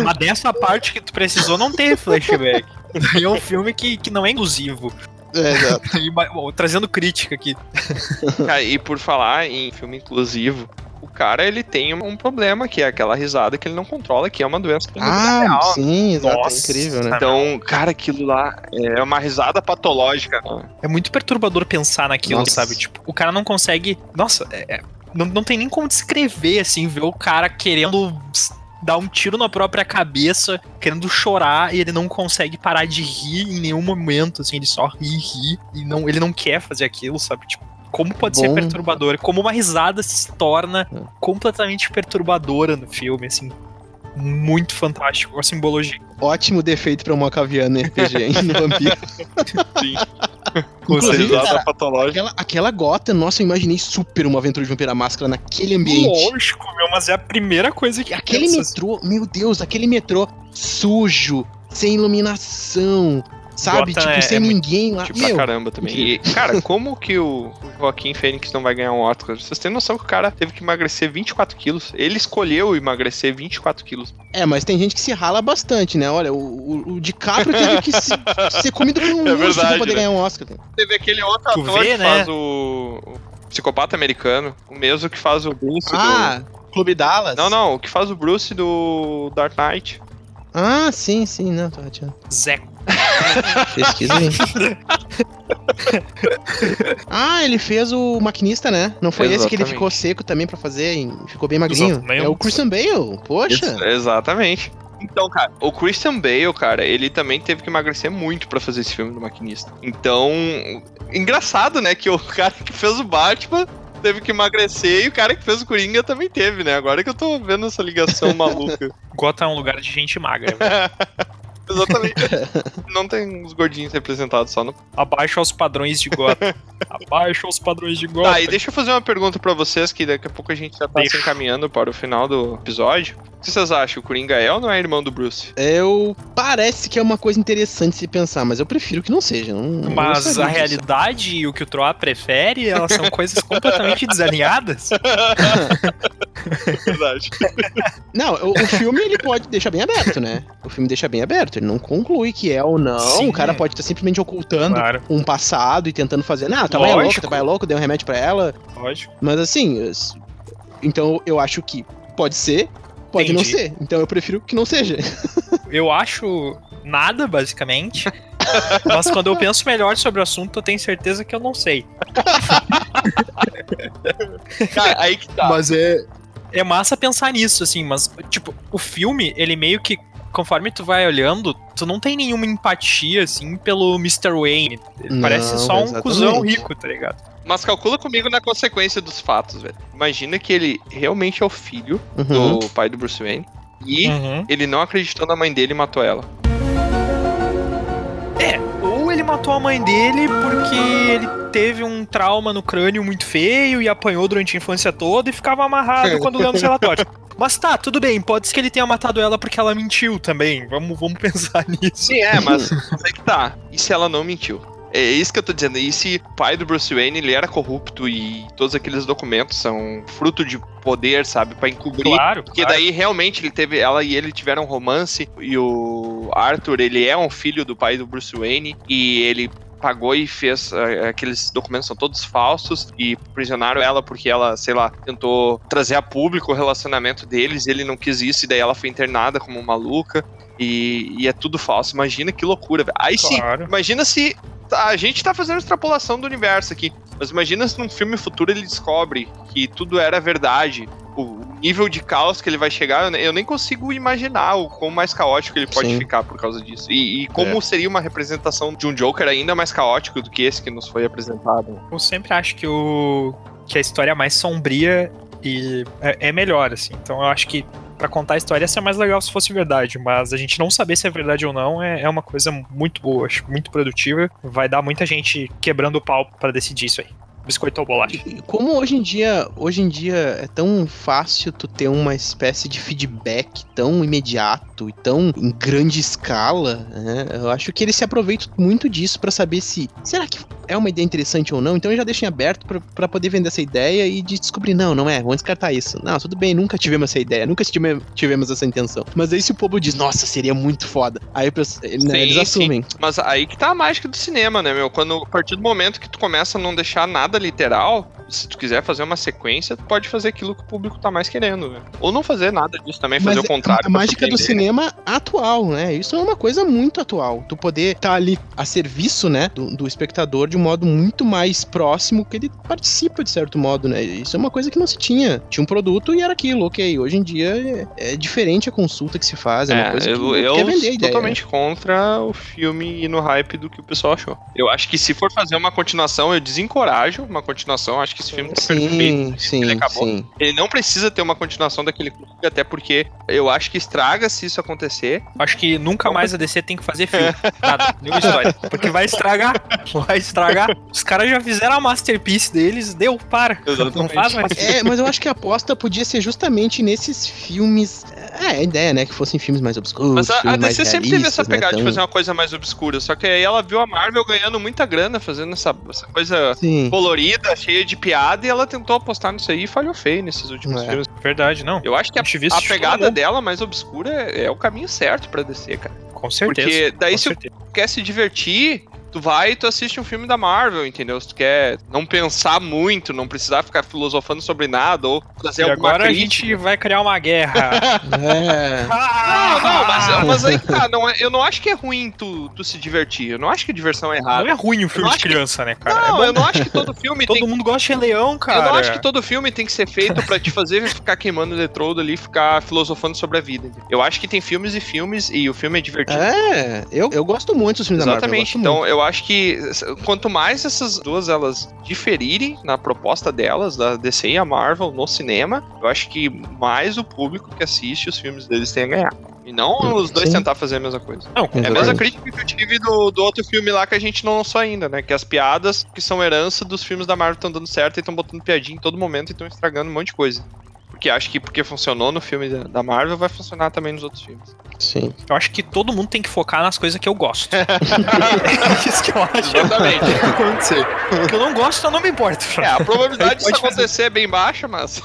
Mas dessa parte que tu precisou não teve flashback. E é um filme que, que não é inclusivo. é, exato. [laughs] E, bom, trazendo crítica aqui. Cara, e por falar em filme inclusivo, o cara ele tem um problema que é aquela risada que ele não controla, que é uma doença que é muito Ah, real. sim, exato. Nossa. É incrível, né? Então, cara, aquilo lá é uma risada patológica. É muito perturbador pensar naquilo, Nossa. sabe? Tipo, o cara não consegue. Nossa, é- é- não, não tem nem como descrever, assim, ver o cara querendo dar um tiro na própria cabeça, querendo chorar, e ele não consegue parar de rir em nenhum momento, assim, ele só ri, ri, e não, ele não quer fazer aquilo, sabe? Tipo, como pode ser Bom. perturbador? Como uma risada se torna É. completamente perturbadora no filme, assim. Muito fantástico, a simbologia. Ótimo defeito pra uma caviana RPG, hein, no vampiro. Sim. [laughs] Cara, patológica. aquela, aquela gota, nossa, eu imaginei super uma aventura de vampiro à máscara naquele ambiente. Lógico, meu, mas é a primeira coisa que Aquele pensa, metrô, meu Deus, aquele metrô sujo, sem iluminação, sabe? Gotham tipo, é- sem é ninguém lá. Tipo, pra Meu, caramba também. E, cara, como que o Joaquim Fênix não vai ganhar um Oscar? Vocês têm noção que o cara teve que emagrecer 24 quilos? Ele escolheu emagrecer 24 quilos. é, mas tem gente que se rala bastante, né? Olha, o, o, o DiCaprio teve que se- [laughs] ser comido por um É urso pra verdade, poder né? ganhar um Oscar. Teve aquele outro Tu ator vê, que né? faz o, o psicopata americano, o mesmo que faz o Bruce Ah, Clube Dallas? do... Não, não, o que faz o Bruce do Dark Knight. Ah, sim, sim, não, tô rateando. Pesquisa aí. [laughs] ah, ele fez o maquinista, né? Não foi esse que ele Exatamente. ficou seco também pra fazer e ficou bem magrinho? Exatamente. É o Christian Bale, poxa. Ex- Exatamente. Então, cara, o Christian Bale, cara, ele também teve que emagrecer muito pra fazer esse filme do maquinista. Então, engraçado, né, que o [laughs] cara que fez o Batman teve que emagrecer e o cara que fez o Coringa também teve, né? Agora que eu tô vendo essa ligação [laughs] maluca. Gotham é um lugar de gente magra. [laughs] Exatamente. Não tem os gordinhos representados só no. Abaixo aos padrões de Gotham. [laughs] Abaixo aos padrões de Gotham. Tá, e deixa eu fazer uma pergunta pra vocês, que daqui a pouco a gente já tá Deixa. se encaminhando para o final do episódio. O que vocês acham? O Coringa é ou não é irmão do Bruce? Eu. Parece que é uma coisa interessante se pensar, mas eu prefiro que não seja. Não, não Mas gostaria a disso. realidade e o que o Troá prefere, elas são coisas completamente desalinhadas. [laughs] Verdade. Não, o, o filme ele pode deixar bem aberto, né? O filme deixa bem aberto. Ele não conclui que é ou não. Sim. O cara pode estar simplesmente ocultando Claro, um passado e tentando fazer. Não, mãe é tua mãe é louca, deu um remédio pra ela. lógico. Mas assim, então eu acho que pode ser, pode não Entendi. ser. Então eu prefiro que não seja. [laughs] Eu acho nada, basicamente. Mas quando eu penso melhor sobre o assunto, eu tenho certeza que eu não sei. [laughs] Cara, aí que tá. Mas é. É massa pensar nisso, assim, mas, tipo, o filme, ele meio que. Conforme tu vai olhando, tu não tem nenhuma empatia, assim, pelo Mr. Wayne. Ele Não, parece só um exatamente. cuzão rico, tá ligado? Mas calcula comigo na consequência dos fatos, velho. Imagina que ele realmente é o filho Uhum. do pai do Bruce Wayne. E Uhum. ele não acreditou na mãe dele e matou ela. É, ou ele matou a mãe dele porque ele teve um trauma no crânio muito feio e apanhou durante a infância toda e ficava amarrado quando lendo os relatórios. [laughs] Mas tá, tudo bem, pode ser que ele tenha matado ela porque ela mentiu também. Vamos, vamos [laughs] pensar nisso. Sim, é, mas é que tá. E se ela não mentiu? É isso que eu tô dizendo. E se o pai do Bruce Wayne ele era corrupto e todos aqueles documentos são fruto de poder, sabe? Pra encobrir Claro. Porque daí realmente ele teve, ela e ele tiveram um romance e o Arthur, ele é um filho do pai do Bruce Wayne e ele pagou e fez eh, aqueles documentos são todos falsos e prisionaram ela porque ela, sei lá, tentou trazer a público o relacionamento deles, e ele não quis isso e daí ela foi internada como maluca e, e é tudo falso. Imagina que loucura, velho. Aí sim, Claro. imagina se a gente tá fazendo extrapolação do universo aqui, mas imagina se num filme futuro ele descobre que tudo era verdade. O nível de caos que ele vai chegar, eu ne- eu nem consigo imaginar o quão mais caótico ele pode Sim. ficar por causa disso. E, e como seria uma representação de um Joker ainda mais caótico do que esse que nos foi apresentado. Eu sempre acho que o que a história é mais sombria e é, é melhor, assim. Então eu acho que pra contar a história ia ser mais legal se fosse verdade, mas a gente não saber se é verdade ou não é, é uma coisa muito boa, acho muito produtiva. Vai dar muita gente quebrando o pau pra decidir isso aí. Biscoito ou bolacha? Como hoje em dia, hoje em dia é tão fácil tu ter uma espécie de feedback tão imediato e tão em grande escala, né? Eu acho que eles se aproveitam muito disso pra saber se será que é uma ideia interessante ou não. Então já deixam em aberto pra- pra poder vender essa ideia e de descobrir não, não é, vamos descartar isso. Não, tudo bem, nunca tivemos essa ideia, nunca tive- tivemos essa intenção. Mas aí se o povo diz, nossa, seria muito foda. Aí pras- né, Sim, eles sim. assumem. Mas aí que tá a mágica do cinema, né, meu? Quando, a partir do momento que tu começa a não deixar nada literal, se tu quiser fazer uma sequência, tu pode fazer aquilo que o público tá mais querendo, né? Ou não fazer nada disso também, fazer Mas o contrário. A pra mágica do cinema atual, né? Isso é uma coisa muito atual. Tu poder estar ali a serviço, né, do, do espectador de um modo muito mais próximo que ele participa de certo modo, né? Isso é uma coisa que não se tinha. Tinha um produto e era aquilo, ok. Hoje em dia é, é diferente a consulta que se faz, é, uma É, coisa que eu, eu quer vender ideia. totalmente contra o filme e no hype do que o pessoal achou. Eu acho que se for fazer uma continuação, eu desencorajo uma continuação. Acho que esse filme tá perfeito. Sim, sim, ele acabou. sim. Ele não precisa ter uma continuação daquele clube, até porque eu acho que estraga se isso acontecer. Acho que nunca mais a DC tem que fazer filme. [laughs] Nada, nenhuma história. Porque vai estragar. Vai estragar. Os caras já fizeram a masterpiece deles, deu, para. Não Exatamente. faz mais. É, mas eu acho que a aposta podia ser justamente nesses filmes. É, a ideia, né? Que fossem filmes mais obscuros. Mas a, a DC sempre teve essa né, pegada de tão- fazer uma coisa mais obscura. Só que aí ela viu a Marvel ganhando muita grana fazendo essa, essa coisa Sim. colorida, cheia de piada, e ela tentou apostar nisso aí e falhou feio nesses últimos É. filmes. Verdade, não. Eu acho que a, Ativista a pegada chorou. dela mais obscura é, é o caminho certo pra DC, cara. Com certeza. Porque daí se certeza. quer se divertir, tu vai e tu assiste um filme da Marvel, entendeu? Se tu quer não pensar muito, não precisar ficar filosofando sobre nada ou fazer E alguma agora a crítica. gente vai criar uma guerra. [laughs] É. Não, não, mas, mas aí tá, [laughs] não é- eu não acho que é ruim tu, tu se divertir. Eu não acho que a diversão é Não errada. é ruim o filme de acho que- criança, né, cara? Não, é eu não acho que todo filme [laughs] Todo tem mundo gosta de Leão, cara. Eu não acho que todo filme tem que ser feito pra te fazer ficar queimando eletrodo ali e ficar filosofando sobre a vida. entendeu? Eu acho que tem filmes e filmes e o filme é divertido. É, eu, eu gosto muito dos filmes Exatamente. da Marvel. eu Então, eu acho que quanto mais essas duas elas diferirem na proposta delas, da DC e a Marvel, no cinema, eu acho que mais o público que assiste os filmes deles tem a ganhar. E não os dois sim. tentar fazer a mesma coisa. Não, É a mesma crítica que eu tive do, do outro filme lá que a gente não lançou ainda, né? Que as piadas que são herança dos filmes da Marvel estão dando certo e estão botando piadinha em todo momento e estão estragando um monte de coisa. Porque acho que porque funcionou no filme da, Marvel, vai funcionar também nos outros filmes. Sim. Eu acho que todo mundo tem que focar nas coisas que eu gosto. [laughs] é isso que eu acho Exatamente. [laughs] que que acontecer. O que eu não gosto, eu não me importo. É, a probabilidade disso Pode fazer. acontecer é bem baixa, mas.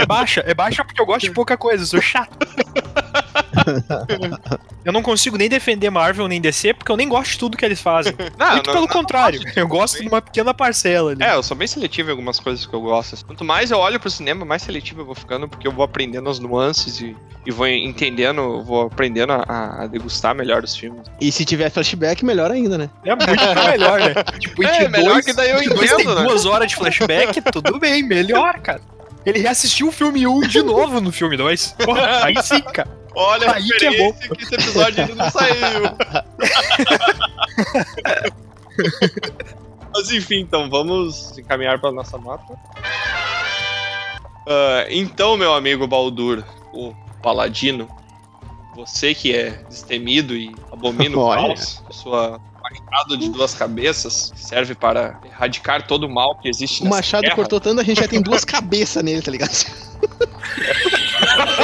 É baixa, é baixa porque eu gosto de pouca coisa, sou chato. [laughs] [laughs] Eu não consigo nem defender Marvel nem DC porque eu nem gosto de tudo que eles fazem. [laughs] Não, Muito não- pelo não- contrário, eu gosto de uma pequena parcela ali. É, eu sou bem seletivo em algumas coisas que eu gosto. Quanto mais eu olho pro cinema, mais seletivo eu vou ficando, porque eu vou aprendendo as nuances e, e vou entendendo, vou aprendendo a, a degustar melhor os filmes. E se tiver flashback, melhor ainda, né? É muito [laughs] melhor, né? Tipo, É, It melhor dois- que daí eu dois entendo, tem né? duas horas de flashback, tudo bem, melhor, cara. Ele reassistiu o filme 1 de novo no filme 2. Porra, aí sim, cara. Olha a Aí que é referência que, esse episódio ainda não saiu. [laughs] Mas enfim, então vamos encaminhar para nossa nota. Ah, então, meu amigo Baldur, o Paladino, você que é destemido e abomina o [laughs] caos, sua machado de duas cabeças que serve para erradicar todo o mal que existe O nessa Machado terra. cortou tanto, a gente já tem [laughs] duas cabeças nele, tá ligado?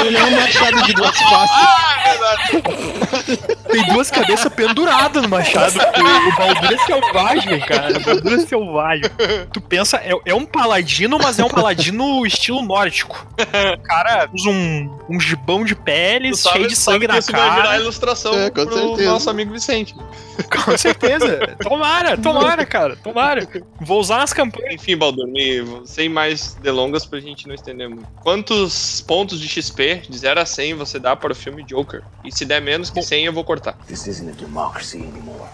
Ele é um machado de duas faces. Ah, é verdade. Tem duas cabeças penduradas no machado. [laughs] O, Baldur é selvagem, cara. O Baldur é selvagem. Tu pensa, é, é um paladino, mas é um paladino estilo nórdico. O cara usa um, um gibão de peles, sabe- cheio de sangue na isso vai virar cara. ilustração É, pro certeza. nosso amigo Vicente. [laughs] Com certeza. Tomara, tomara, cara. Tomara. Vou usar nas campanhas. Enfim, Baldur, me- sem mais delongas pra gente não estender muito. Quantos pontos de XP de 0 a 100 você dá para o filme Joker? E se der menos que 100, eu vou cortar. This isn't a democracy anymore.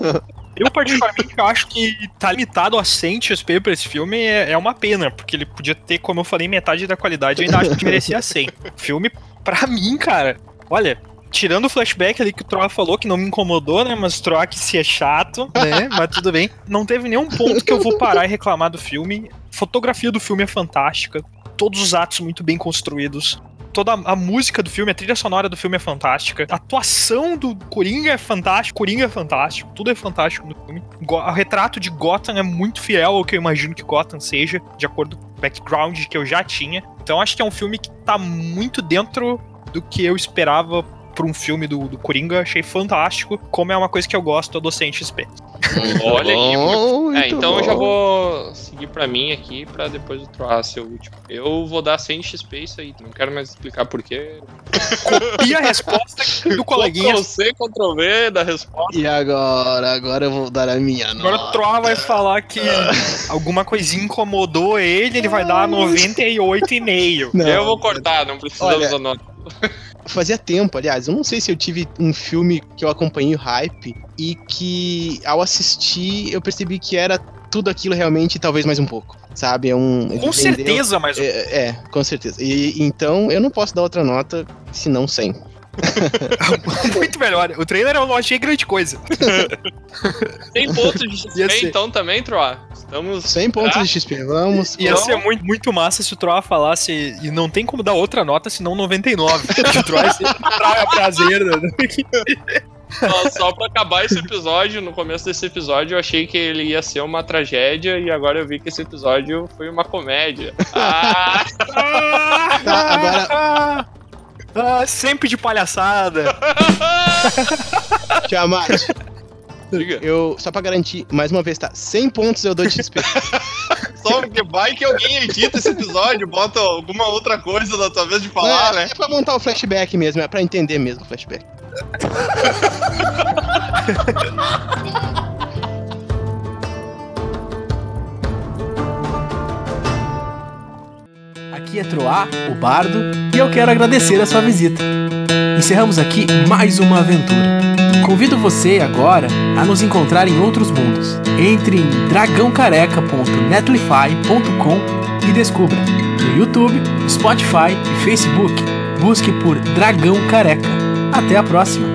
[laughs] Eu, particularmente, acho que tá limitado a 100 XP pra esse filme é, é uma pena, porque ele podia ter, como eu falei, metade da qualidade, eu ainda acho que merecia 100. [laughs] Filme, pra mim, cara, olha, tirando o flashback ali que o Troa falou, que não me incomodou, né? Mas Troa que se é chato, né? Mas tudo bem. Não teve nenhum ponto que eu vou parar e reclamar do filme. A fotografia do filme é fantástica. Todos os atos muito bem construídos. Toda a música do filme, a trilha sonora do filme é fantástica. A atuação do Coringa é fantástica. Coringa é fantástico. Tudo é fantástico no filme. O retrato de Gotham é muito fiel ao que eu imagino que Gotham seja, de acordo com o background que eu já tinha. Então acho que é um filme que tá muito dentro do que eu esperava pra um filme do, do Coringa, achei fantástico. Como é uma coisa que eu gosto, adolescente XP. Olha aqui. Bom, É, muito então eu já bom. vou seguir pra mim aqui, pra depois o Troar ser o último. Eu vou dar 100 XP isso aí, não quero mais explicar porquê. E a resposta do coleguinha. Ctrl-C, Ctrl-V da resposta. E agora? Agora eu vou dar a minha Agora o nota. Troa vai falar que [laughs] alguma coisinha incomodou ele, ele vai dar 98,5. Não, eu vou cortar, não precisamos Olha, da nota. Fazia tempo, aliás, eu não sei se eu tive um filme que eu acompanhei o hype e que ao assistir eu percebi que era tudo aquilo realmente e talvez mais um pouco, sabe? É um Com certeza, mas É, é, com certeza. E então eu não posso dar outra nota senão 100. [laughs] muito melhor. O trailer eu não achei grande coisa. Tem pontos de [laughs] ser. então também, Troar? Estamos. 100 pontos Ah. de XP, vamos. Ia ser muito, muito massa se o Troa falasse. E não tem como dar outra nota senão 99. [laughs] o Troa sempre traga prazer. Né? Só, só pra acabar esse episódio, no começo desse episódio eu achei que ele ia ser uma tragédia e agora eu vi que esse episódio foi uma comédia. Ah, Tá, agora- Ah, sempre de palhaçada. [laughs] Tiamat, diga. eu, só pra garantir, mais uma vez, tá? 100 pontos eu dou de XP. [laughs] Só porque vai que alguém edita esse episódio, bota alguma outra coisa na tua vez de falar, é, né? é pra montar o flashback mesmo, é pra entender mesmo o flashback. [laughs] Aqui é Troá, o Bardo, e eu quero agradecer a sua visita. Encerramos aqui mais uma aventura. Convido você agora a nos encontrar em outros mundos. Entre em dragãocareca.netlify.com e descubra. No YouTube, Spotify e Facebook, busque por Dragão Careca. Até a próxima!